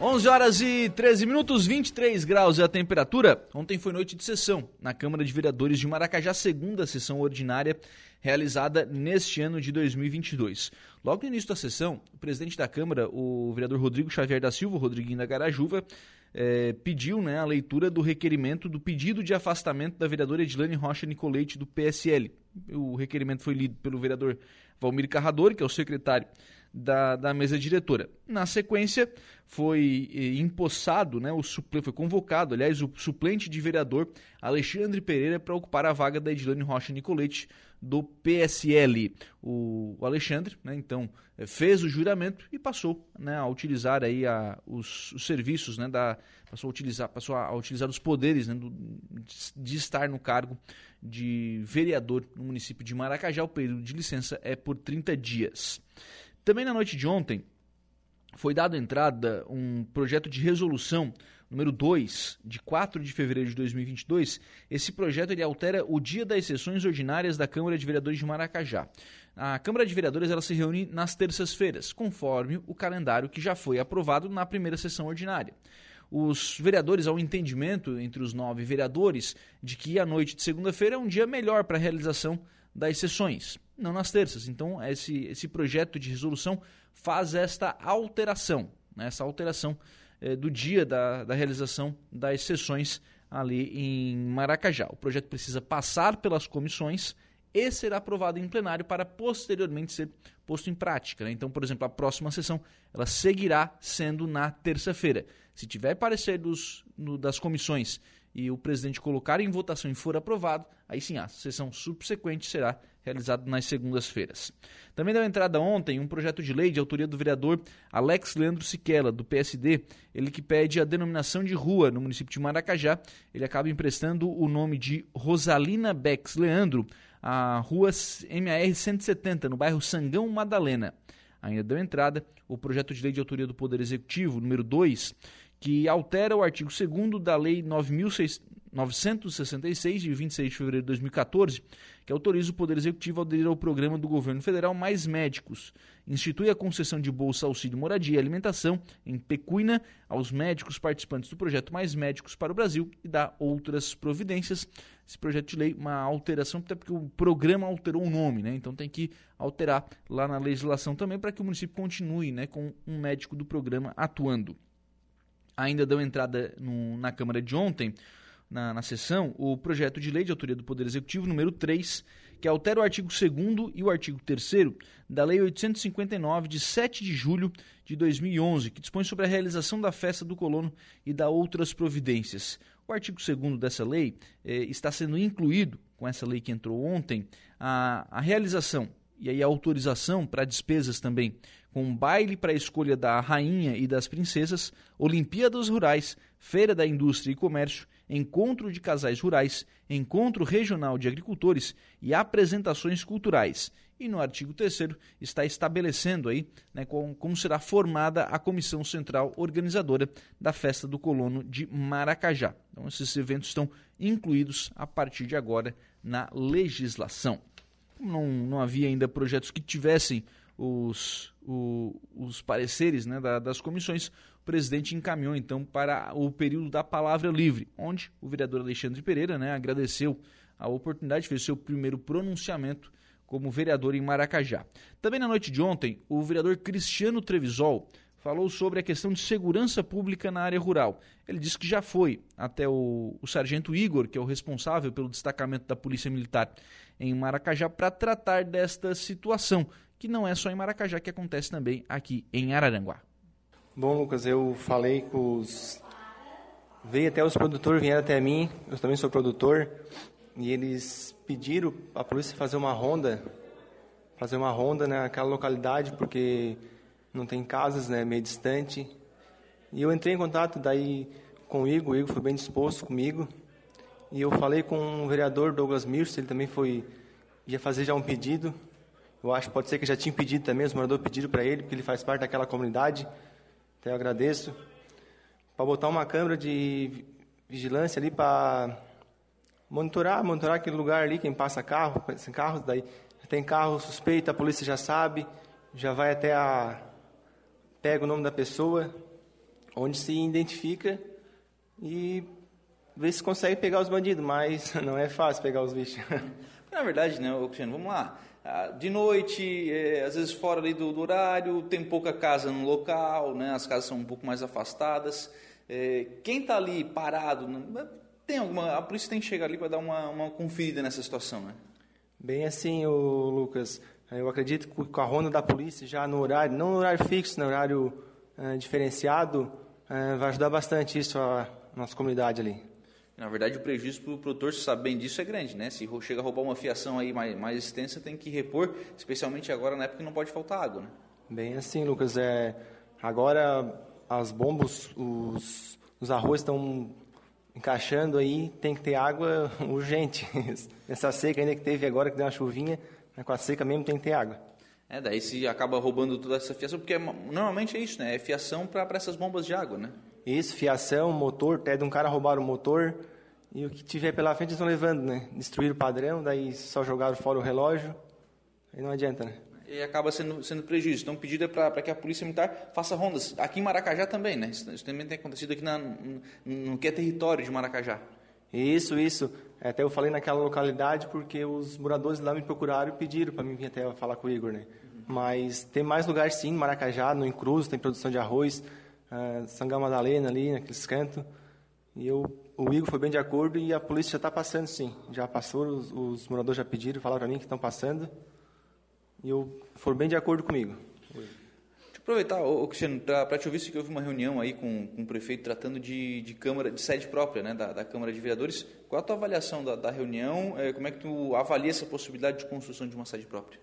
11 horas e 13 minutos, 23 graus é a temperatura. Ontem foi noite de sessão na Câmara de Vereadores de Maracajá, segunda sessão ordinária realizada neste ano de 2022. Logo no início da sessão, o presidente da Câmara, o vereador Rodrigo Xavier da Silva, Rodriguinho da Garajuva, eh, pediu né, a leitura do requerimento do pedido de afastamento da vereadora Edilane Rocha Nicolete, do PSL. O requerimento foi lido pelo vereador Valmir Carrador, que é o secretário da, da mesa diretora. Na sequência, foi eh, empossado, né, o suple, foi convocado, aliás, o suplente de vereador Alexandre Pereira para ocupar a vaga da Edilane Rocha Nicolete do PSL. O, o Alexandre, né, então, eh, fez o juramento e passou né, a utilizar aí a, os, os serviços, né, da, passou, a utilizar, passou a utilizar os poderes né, do, de estar no cargo de vereador no município de Maracajá. O período de licença é por 30 dias. Também na noite de ontem foi dado entrada um projeto de resolução número 2, de 4 de fevereiro de 2022. Esse projeto ele altera o dia das sessões ordinárias da Câmara de Vereadores de Maracajá. A Câmara de Vereadores ela se reúne nas terças-feiras, conforme o calendário que já foi aprovado na primeira sessão ordinária. Os vereadores, ao entendimento entre os nove vereadores de que a noite de segunda-feira é um dia melhor para a realização das sessões não nas terças. Então, esse, esse projeto de resolução faz esta alteração, né, essa alteração eh, do dia da, da realização das sessões ali em Maracajá. O projeto precisa passar pelas comissões e ser aprovado em plenário para posteriormente ser posto em prática. Né? Então, por exemplo, a próxima sessão ela seguirá sendo na terça-feira. Se tiver parecer dos, no, das comissões e o presidente colocar em votação e for aprovado, aí sim a sessão subsequente será realizado nas segundas-feiras. Também deu entrada ontem um projeto de lei de autoria do vereador Alex Leandro Siquela, do PSD, ele que pede a denominação de rua no município de Maracajá. Ele acaba emprestando o nome de Rosalina Bex Leandro à rua MAR 170, no bairro Sangão Madalena. Ainda deu entrada o projeto de lei de autoria do Poder Executivo, número 2, que altera o artigo 2 da Lei 966, de 26 de fevereiro de 2014, que autoriza o Poder Executivo a aderir ao programa do governo federal Mais Médicos. Institui a concessão de bolsa auxílio moradia e alimentação em pecuina aos médicos participantes do projeto Mais Médicos para o Brasil e dá outras providências. Esse projeto de lei, uma alteração, até porque o programa alterou o nome, né? Então tem que alterar lá na legislação também para que o município continue né, com um médico do programa atuando. Ainda deu entrada no, na Câmara de ontem na, na sessão o projeto de lei de autoria do Poder Executivo número 3, que altera o artigo 2 e o artigo 3 da Lei 859, de 7 de julho de 2011, que dispõe sobre a realização da festa do colono e da outras providências. O artigo 2 dessa lei eh, está sendo incluído, com essa lei que entrou ontem, a, a realização e aí a autorização para despesas também com baile para a escolha da rainha e das princesas, Olimpíadas Rurais, Feira da Indústria e Comércio, Encontro de Casais Rurais, Encontro Regional de Agricultores e apresentações culturais. E no artigo 3 está estabelecendo aí né, como, como será formada a Comissão Central Organizadora da Festa do Colono de Maracajá. Então esses eventos estão incluídos a partir de agora na legislação. Não, não havia ainda projetos que tivessem os, o, os pareceres né, da, das comissões, o presidente encaminhou então para o período da palavra livre, onde o vereador Alexandre Pereira né, agradeceu a oportunidade, fez seu primeiro pronunciamento como vereador em Maracajá. Também na noite de ontem, o vereador Cristiano Trevisol falou sobre a questão de segurança pública na área rural. Ele disse que já foi até o, o sargento Igor, que é o responsável pelo destacamento da Polícia Militar em Maracajá, para tratar desta situação que não é só em Maracajá, que acontece também aqui em Araranguá. Bom, Lucas, eu falei com os. Veio até os produtores, vieram até mim, eu também sou produtor, e eles pediram a polícia fazer uma ronda, fazer uma ronda naquela localidade, porque não tem casas, né, meio distante. E eu entrei em contato daí com o Igor, o Igor foi bem disposto comigo, e eu falei com o vereador Douglas Mirce, ele também foi, ia fazer já um pedido, eu acho que pode ser que já tinha pedido também, os moradores pediram para ele, porque ele faz parte daquela comunidade. Então eu agradeço. Para botar uma câmera de vigilância ali para monitorar, monitorar aquele lugar ali, quem passa carro, sem carros, daí tem carro suspeito, a polícia já sabe, já vai até a pega o nome da pessoa. onde se identifica e vê se consegue pegar os bandidos, mas não é fácil pegar os bichos. Na verdade, né, Cristiano, vamos lá. Ah, de noite, é, às vezes fora ali do, do, horário, tem pouca casa no local, né, as casas são um pouco mais afastadas. É, quem está ali parado, né, tem alguma, a polícia tem que chegar ali para dar uma, uma conferida nessa situação, né? Bem assim, o Lucas. Eu acredito que com a ronda da polícia já no horário, não no horário fixo, no horário uh, diferenciado, uh, vai ajudar bastante isso a nossa comunidade ali. Na verdade, o prejuízo para o produtor, se sabe bem disso, é grande, né? Se chega a roubar uma fiação aí mais, mais extensa, tem que repor, especialmente agora na época que não pode faltar água, né? Bem assim, Lucas. É, agora as bombas, os, os arroz estão encaixando aí, tem que ter água urgente. Essa seca ainda que teve agora, que deu uma chuvinha, né, com a seca mesmo tem que ter água. É, daí se acaba roubando toda essa fiação, porque normalmente é isso, né? É fiação para essas bombas de água, né? Isso, fiação, motor, até de um cara roubaram o motor. E o que tiver pela frente eles estão levando, né? Destruíram o padrão, daí só jogaram fora o relógio. Aí não adianta, né? E acaba sendo, sendo prejuízo. Então, pedido é para que a Polícia Militar faça rondas. Aqui em Maracajá também, né? Isso, isso também tem acontecido aqui na, no, no que é território de Maracajá. Isso, isso. É, até eu falei naquela localidade porque os moradores lá me procuraram e pediram para mim vir até falar com o Igor, né? Uhum. Mas tem mais lugares sim, Maracajá, no Incruz, tem produção de arroz uh, Sangão Madalena ali, naqueles cantos. E eu, o Igor foi bem de acordo e a polícia já está passando, sim. Já passou, os, os moradores já pediram, falaram para mim que estão passando. E eu foram bem de acordo comigo. Deixa eu aproveitar, ô, Cristiano, para te ouvir, que houve uma reunião aí com, com o prefeito tratando de, de Câmara, de sede própria, né, da, da Câmara de Vereadores. Qual a tua avaliação da, da reunião? É, como é que tu avalia essa possibilidade de construção de uma sede própria?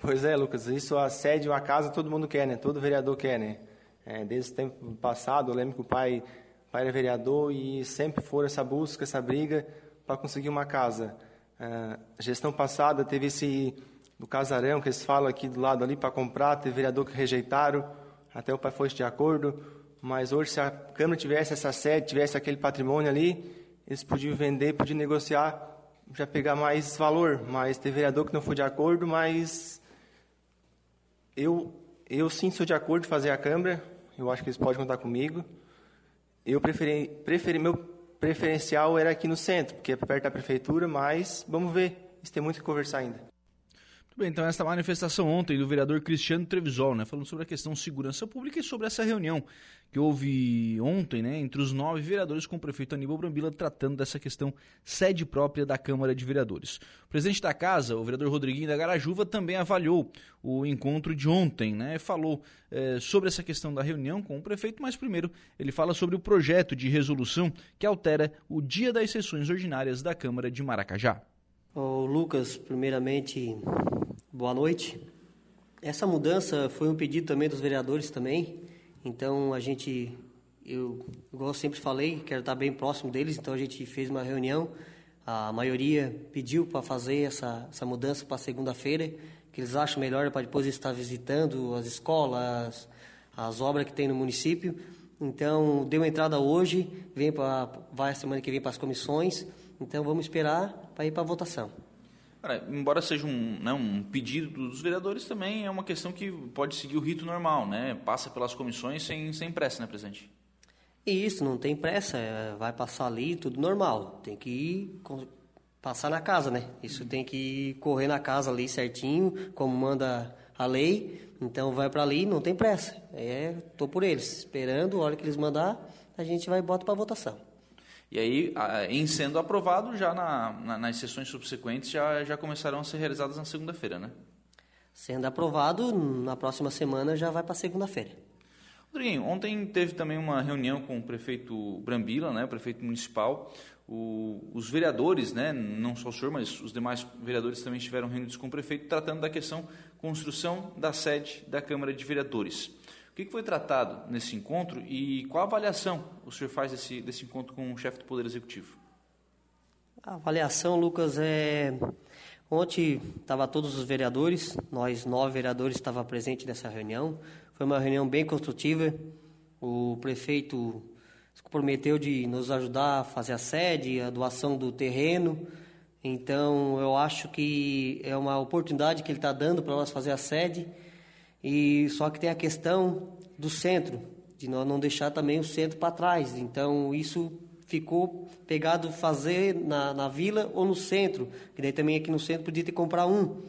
Pois é, Lucas, isso a sede, a casa, todo mundo quer, né? Todo vereador quer, né? É, desde o tempo passado, eu lembro que o pai, o pai era vereador e sempre foi essa busca, essa briga para conseguir uma casa. É, gestão passada teve esse do casarão que eles falam aqui do lado ali para comprar, teve vereador que rejeitaram, até o pai foi de acordo, mas hoje se a Câmara tivesse essa sede, tivesse aquele patrimônio ali, eles podiam vender, podiam negociar, já pegar mais valor, mas teve vereador que não foi de acordo, mas eu eu sim sou de acordo de fazer a Câmara, eu acho que eles podem contar comigo. Eu preferi, preferi meu preferencial era aqui no centro, porque é perto da prefeitura, mas vamos ver, isso tem muito que conversar ainda. Muito bem, então esta manifestação ontem do vereador Cristiano Trevisol, né, falando sobre a questão segurança pública e sobre essa reunião que houve ontem, né, entre os nove vereadores com o prefeito Aníbal Brambila, tratando dessa questão sede própria da Câmara de Vereadores. O presidente da casa, o vereador Rodriguinho da Garajuva, também avaliou o encontro de ontem, né, falou é, sobre essa questão da reunião com o prefeito, mas primeiro ele fala sobre o projeto de resolução que altera o dia das sessões ordinárias da Câmara de Maracajá. Ô, Lucas, primeiramente, boa noite. Essa mudança foi um pedido também dos vereadores também. Então a gente, eu, igual eu sempre falei, quero estar bem próximo deles. Então a gente fez uma reunião. A maioria pediu para fazer essa, essa mudança para segunda-feira, que eles acham melhor para depois estar visitando as escolas, as obras que tem no município. Então deu entrada hoje, vem para vai semana que vem para as comissões. Então vamos esperar para ir para a votação. Cara, embora seja um, né, um pedido dos vereadores, também é uma questão que pode seguir o rito normal, né? Passa pelas comissões sem, sem pressa, né, presidente? Isso, não tem pressa, é, vai passar ali, tudo normal. Tem que ir passar na casa, né? Isso tem que correr na casa ali certinho, como manda a lei. Então vai para ali, não tem pressa. É, tô por eles, esperando, a hora que eles mandar, a gente vai e bota para votação. E aí, em sendo aprovado, já na, na, nas sessões subsequentes já, já começarão a ser realizadas na segunda-feira, né? Sendo aprovado, na próxima semana já vai para segunda-feira. Rodriguinho, ontem teve também uma reunião com o prefeito Brambila, né, o prefeito municipal. O, os vereadores, né, não só o senhor, mas os demais vereadores também estiveram reunidos com o prefeito, tratando da questão construção da sede da Câmara de Vereadores. O que foi tratado nesse encontro e qual avaliação o senhor faz desse, desse encontro com o chefe do Poder Executivo? A avaliação, Lucas, é. Ontem estava todos os vereadores, nós nove vereadores estavam presentes nessa reunião. Foi uma reunião bem construtiva. O prefeito se comprometeu de nos ajudar a fazer a sede, a doação do terreno. Então, eu acho que é uma oportunidade que ele está dando para nós fazer a sede e só que tem a questão do centro, de nós não deixar também o centro para trás. Então, isso ficou pegado fazer na, na vila ou no centro, que daí também aqui no centro podia ter comprar um.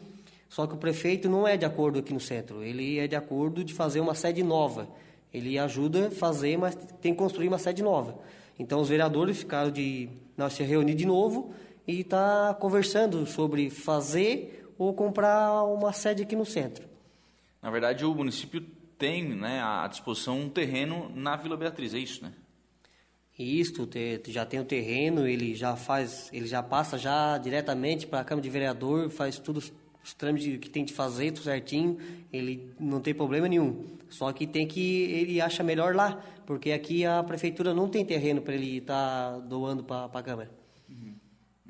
Só que o prefeito não é de acordo aqui no centro, ele é de acordo de fazer uma sede nova. Ele ajuda a fazer, mas tem que construir uma sede nova. Então os vereadores ficaram de nós se reunir de novo e está conversando sobre fazer ou comprar uma sede aqui no centro. Na verdade, o município tem né, à disposição um terreno na Vila Beatriz, é isso, né? Isto, já tem o terreno, ele já faz, ele já passa já diretamente para a Câmara de Vereador, faz tudo os trâmites que tem de fazer, tudo certinho, ele não tem problema nenhum. Só que tem que ele acha melhor lá, porque aqui a prefeitura não tem terreno para ele estar tá doando para a Câmara. Uhum.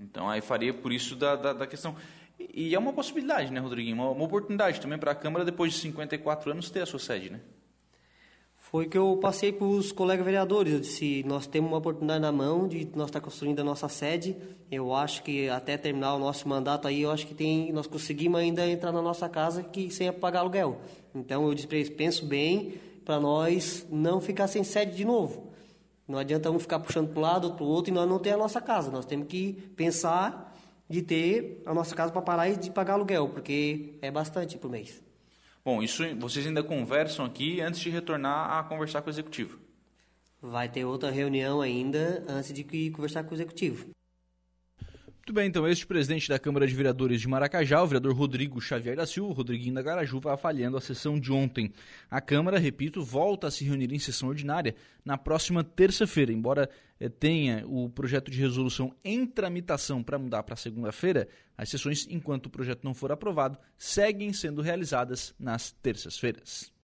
Então aí faria por isso da, da, da questão. E, é uma possibilidade, né, Rodriguinho? Uma, uma oportunidade também para a Câmara, depois de 54 anos, ter a sua sede, né? foi que eu passei para os colegas vereadores. Eu disse: nós temos uma oportunidade na mão de nós estar tá construindo a nossa sede. Eu acho que até terminar o nosso mandato aí, eu acho que tem, nós conseguimos ainda entrar na nossa casa que sem pagar aluguel. Então eu disse para eles: penso bem para nós não ficar sem sede de novo. Não adianta um ficar puxando para um lado, para o outro e nós não ter a nossa casa. Nós temos que pensar de ter a nossa casa para parar e de pagar aluguel, porque é bastante por mês. Bom, isso vocês ainda conversam aqui antes de retornar a conversar com o executivo. Vai ter outra reunião ainda antes de conversar com o executivo. Muito bem, então este presidente da Câmara de Vereadores de Maracajá, o vereador Rodrigo Xavier da Silva, Rodriguinho da Garajuva, falhando a sessão de ontem. A Câmara, repito, volta a se reunir em sessão ordinária na próxima terça-feira. Embora eh, tenha o projeto de resolução em tramitação para mudar para segunda-feira, as sessões, enquanto o projeto não for aprovado, seguem sendo realizadas nas terças-feiras.